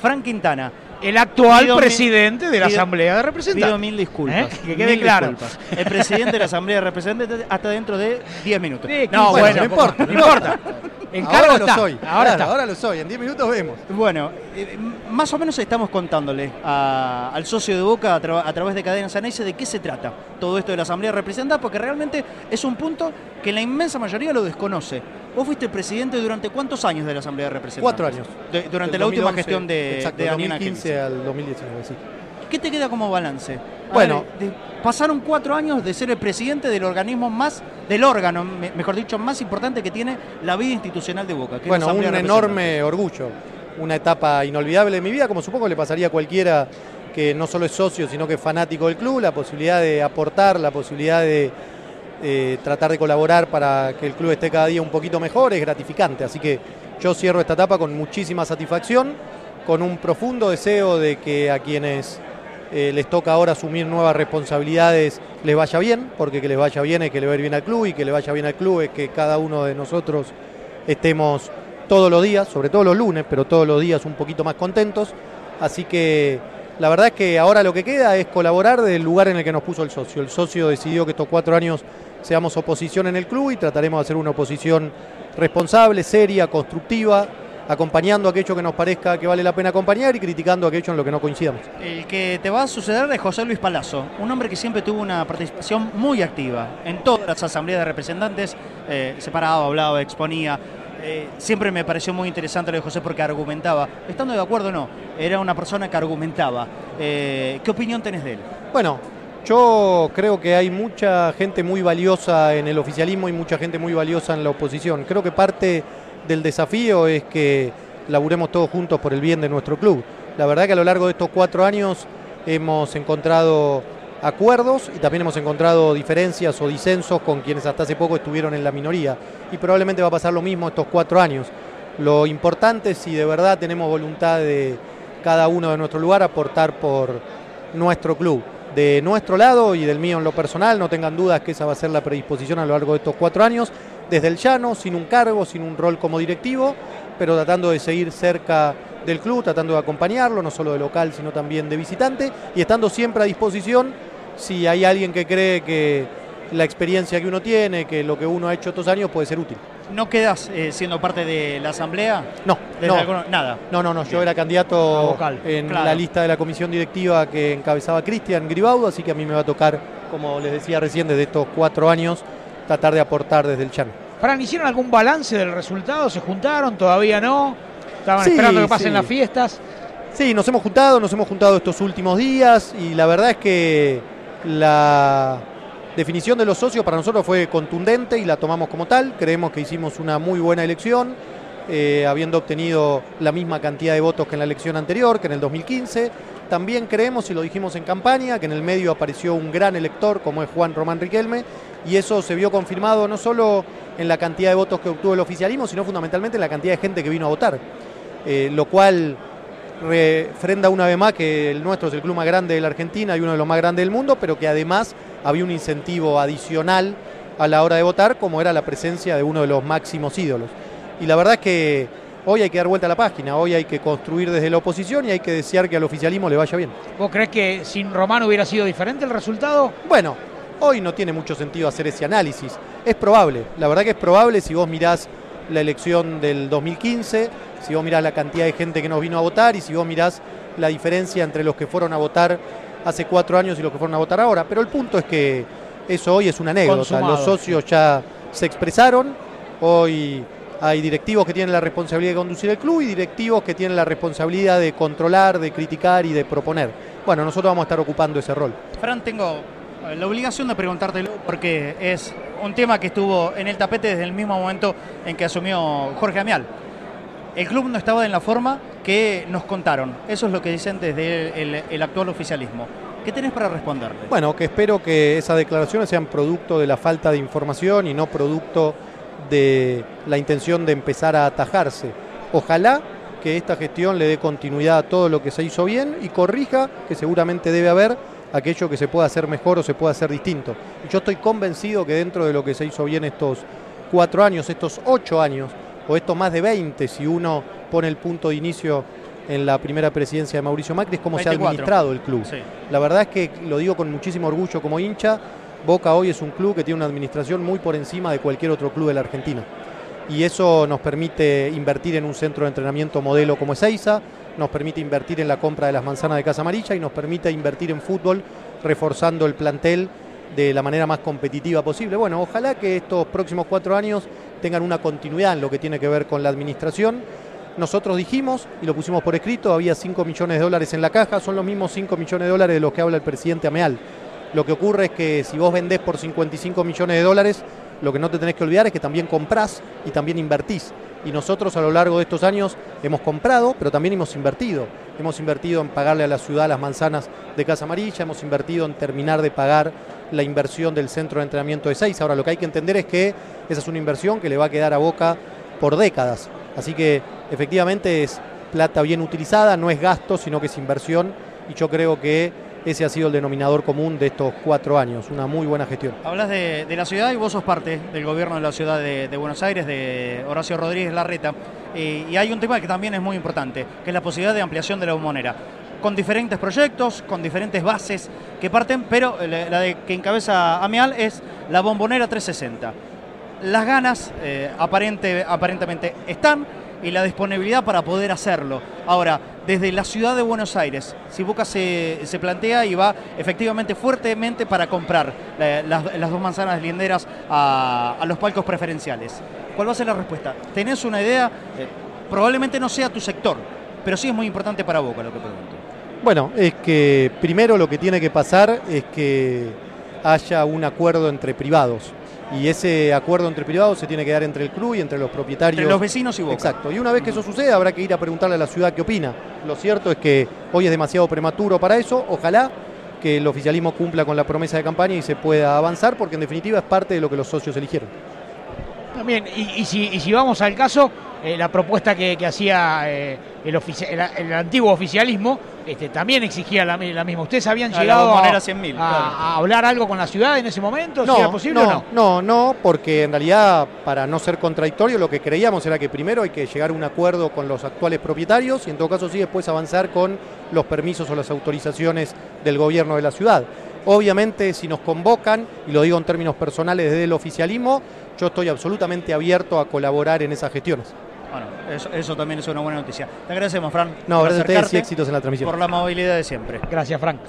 Frank Quintana. El actual Pido mil- presidente de la pido- Asamblea de Representantes. Pido mil disculpas. ¿Eh? Que quede mil claro. disculpas. El presidente de la Asamblea de Representantes hasta dentro de 10 minutos. Sí, No, bueno, no importa, No importa. En cargo ahora lo está. soy. Ahora claro, está. ahora lo soy. En 10 minutos vemos. Bueno, eh, más o menos estamos contándole a- al socio de Boca a, tra- a través de Cadenas Anaice de qué se trata todo esto de la Asamblea Representada, porque realmente es un punto que la inmensa mayoría lo desconoce. Vos fuiste presidente durante cuántos años de la Asamblea de Representantes? Cuatro años. De- durante Del la última 2011, gestión de, exacto, de Daniel 2015 Ángel. al 2019, sí. ¿Qué te queda como balance? Bueno. ver, de- pasaron cuatro años de ser el presidente del organismo más, del órgano, me- mejor dicho, más importante que tiene la vida institucional de Boca. que es la Bueno, un enorme orgullo, una etapa inolvidable de mi vida, como supongo le pasaría a cualquiera que no solo es socio, sino que es fanático del club, la posibilidad de aportar, la posibilidad de eh, tratar de colaborar para que el club esté cada día un poquito mejor, es gratificante. Así que yo cierro esta etapa con muchísima satisfacción, con un profundo deseo de que a quienes eh, les toca ahora asumir nuevas responsabilidades les vaya bien, porque que les vaya bien es que le va a ir bien al club y que le vaya bien al club es que cada uno de nosotros estemos todos los días, sobre todo los lunes, pero todos los días un poquito más contentos. Así que la verdad es que ahora lo que queda es colaborar del lugar en el que nos puso el socio. El socio decidió que estos cuatro años seamos oposición en el club y trataremos de hacer una oposición responsable, seria, constructiva, acompañando aquello que nos parezca que vale la pena acompañar y criticando aquello en lo que no coincidamos. El que te va a suceder es José Luis Palazzo, un hombre que siempre tuvo una participación muy activa en todas las asambleas de representantes, eh, se paraba, hablaba, exponía. Eh, siempre me pareció muy interesante lo de José porque argumentaba, estando de acuerdo o no, era una persona que argumentaba. Eh, ¿Qué opinión tenés de él? Bueno, yo creo que hay mucha gente muy valiosa en el oficialismo y mucha gente muy valiosa en la oposición. Creo que parte del desafío es que laburemos todos juntos por el bien de nuestro club. La verdad que a lo largo de estos cuatro años hemos encontrado acuerdos y también hemos encontrado diferencias o disensos con quienes hasta hace poco estuvieron en la minoría. Y probablemente va a pasar lo mismo estos cuatro años. Lo importante es si de verdad tenemos voluntad de cada uno de nuestro lugar aportar por nuestro club. De nuestro lado y del mío en lo personal, no tengan dudas que esa va a ser la predisposición a lo largo de estos cuatro años, desde el llano, sin un cargo, sin un rol como directivo, pero tratando de seguir cerca del club, tratando de acompañarlo, no solo de local, sino también de visitante, y estando siempre a disposición si hay alguien que cree que la experiencia que uno tiene, que lo que uno ha hecho estos años puede ser útil. ¿No quedas eh, siendo parte de la asamblea? No, no, alguno- Nada. no, no, no, yo era candidato vocal. en Claro. la lista de la comisión directiva que encabezaba Cristian Gribaudo, así que a mí me va a tocar, como les decía recién, desde estos cuatro años, tratar de aportar desde el llano. Fran, ¿hicieron algún balance del resultado? ¿Se juntaron? ¿Todavía no? ¿Estaban Sí, esperando que pasen sí. las fiestas? Sí, nos hemos juntado, nos hemos juntado estos últimos días y la verdad es que la definición de los socios para nosotros fue contundente y la tomamos como tal. Creemos que hicimos una muy buena elección, eh, habiendo obtenido la misma cantidad de votos que en la elección anterior, que en el 2015. También creemos, y lo dijimos en campaña, que en el medio apareció un gran elector como es Juan Román Riquelme, y eso se vio confirmado no solo en la cantidad de votos que obtuvo el oficialismo, sino fundamentalmente en la cantidad de gente que vino a votar. Eh, lo cual refrenda una vez más que el nuestro es el club más grande de la Argentina y uno de los más grandes del mundo, pero que además había un incentivo adicional a la hora de votar, como era la presencia de uno de los máximos ídolos. Y la verdad es que hoy hay que dar vuelta a la página, hoy hay que construir desde la oposición y hay que desear que al oficialismo le vaya bien. ¿Vos crees que sin Román hubiera sido diferente el resultado? Bueno, hoy no tiene mucho sentido hacer ese análisis. Es probable, la verdad que es probable si vos mirás la elección del 2015, si vos mirás la cantidad de gente que nos vino a votar y si vos mirás la diferencia entre los que fueron a votar hace cuatro años y los que fueron a votar ahora. Pero el punto es que eso hoy es una anécdota. Consumado. Los socios ya se expresaron, hoy hay directivos que tienen la responsabilidad de conducir el club y directivos que tienen la responsabilidad de controlar, de criticar y de proponer. Bueno, nosotros vamos a estar ocupando ese rol. Fran, tengo eh, la obligación de preguntártelo porque es un tema que estuvo en el tapete desde el mismo momento en que asumió Jorge Amial. El club no estaba en la forma que nos contaron. Eso es lo que dicen desde el, actual oficialismo. ¿Qué tenés para responderle? Bueno, que espero que esas declaraciones sean producto de la falta de información y no producto de la intención de empezar a atajarse. Ojalá que esta gestión le dé continuidad a todo lo que se hizo bien y corrija, que seguramente debe haber, aquello que se pueda hacer mejor o se pueda hacer distinto. Yo estoy convencido que dentro de lo que se hizo bien estos cuatro años, estos ocho años, o estos más de 20, si uno pone el punto de inicio en la primera presidencia de Mauricio Macri es cómo se ha 24. administrado el club. Sí. La verdad es que lo digo con muchísimo orgullo como hincha, Boca hoy es un club que tiene una administración muy por encima de cualquier otro club de la Argentina. Y eso nos permite invertir en un centro de entrenamiento modelo como Ezeiza, nos permite invertir en la compra de las manzanas de Casa Amarilla y nos permite invertir en fútbol reforzando el plantel de la manera más competitiva posible. Bueno, ojalá que estos próximos cuatro años tengan una continuidad en lo que tiene que ver con la administración. Nosotros dijimos, y lo pusimos por escrito, había 5 millones de dólares en la caja, son los mismos 5 millones de dólares de los que habla el presidente Ameal. Lo que ocurre es que si vos vendés por 55 millones de dólares, lo que no te tenés que olvidar es que también comprás y también invertís. Y nosotros a lo largo de estos años hemos comprado, pero también hemos invertido. Hemos invertido en pagarle a la ciudad las manzanas de Casa Amarilla, hemos invertido en terminar de pagar la inversión del centro de entrenamiento de Seis. Ahora lo que hay que entender es que esa es una inversión que le va a quedar a Boca por décadas. Así que efectivamente es plata bien utilizada, no es gasto, sino que es inversión. Y yo creo que ese ha sido el denominador común de estos cuatro años, una muy buena gestión. Hablas de, la ciudad y vos sos parte del gobierno de la ciudad de, Buenos Aires, de Horacio Rodríguez Larreta. Eh, y hay un tema que también es muy importante, que es la posibilidad de ampliación de la bombonera. Con diferentes proyectos, con diferentes bases que parten, pero la, que encabeza Ameal es la bombonera 360. Las ganas eh, aparente, aparentemente están y la disponibilidad para poder hacerlo. Ahora, desde la ciudad de Buenos Aires, si Boca se, se plantea y va efectivamente fuertemente para comprar la- las, las dos manzanas linderas a, a los palcos preferenciales, ¿cuál va a ser la respuesta? ¿Tenés una idea? Eh, probablemente no sea tu sector, pero sí es muy importante para Boca lo que pregunto. Bueno, es que primero lo que tiene que pasar es que haya un acuerdo entre privados. Y ese acuerdo entre privados se tiene que dar entre el club y entre los propietarios. Entre los vecinos y Boca. Exacto. Y una vez que eso suceda, habrá que ir a preguntarle a la ciudad qué opina. Lo cierto es que hoy es demasiado prematuro para eso. Ojalá que el oficialismo cumpla con la promesa de campaña y se pueda avanzar, porque en definitiva es parte de lo que los socios eligieron. También, y, y si, y si vamos al caso, eh, la propuesta que, que hacía eh, el, ofici- el, el antiguo oficialismo este, también exigía la, mi- la misma. ¿Ustedes habían A la llegado a, bombonera 100.000, a- claro. a hablar algo con la ciudad en ese momento? ¿Si era posible no, o no? no, no, porque en realidad, para no ser contradictorio, lo que creíamos era que primero hay que llegar a un acuerdo con los actuales propietarios y en todo caso sí después avanzar con los permisos o las autorizaciones del gobierno de la ciudad. Obviamente, si nos convocan, y lo digo en términos personales desde el oficialismo, yo estoy absolutamente abierto a colaborar en esas gestiones. Bueno, eso, eso también es una buena noticia. Te agradecemos, Fran. No, gracias a ustedes y éxitos en la transmisión. Por la movilidad de siempre. Gracias, Frank.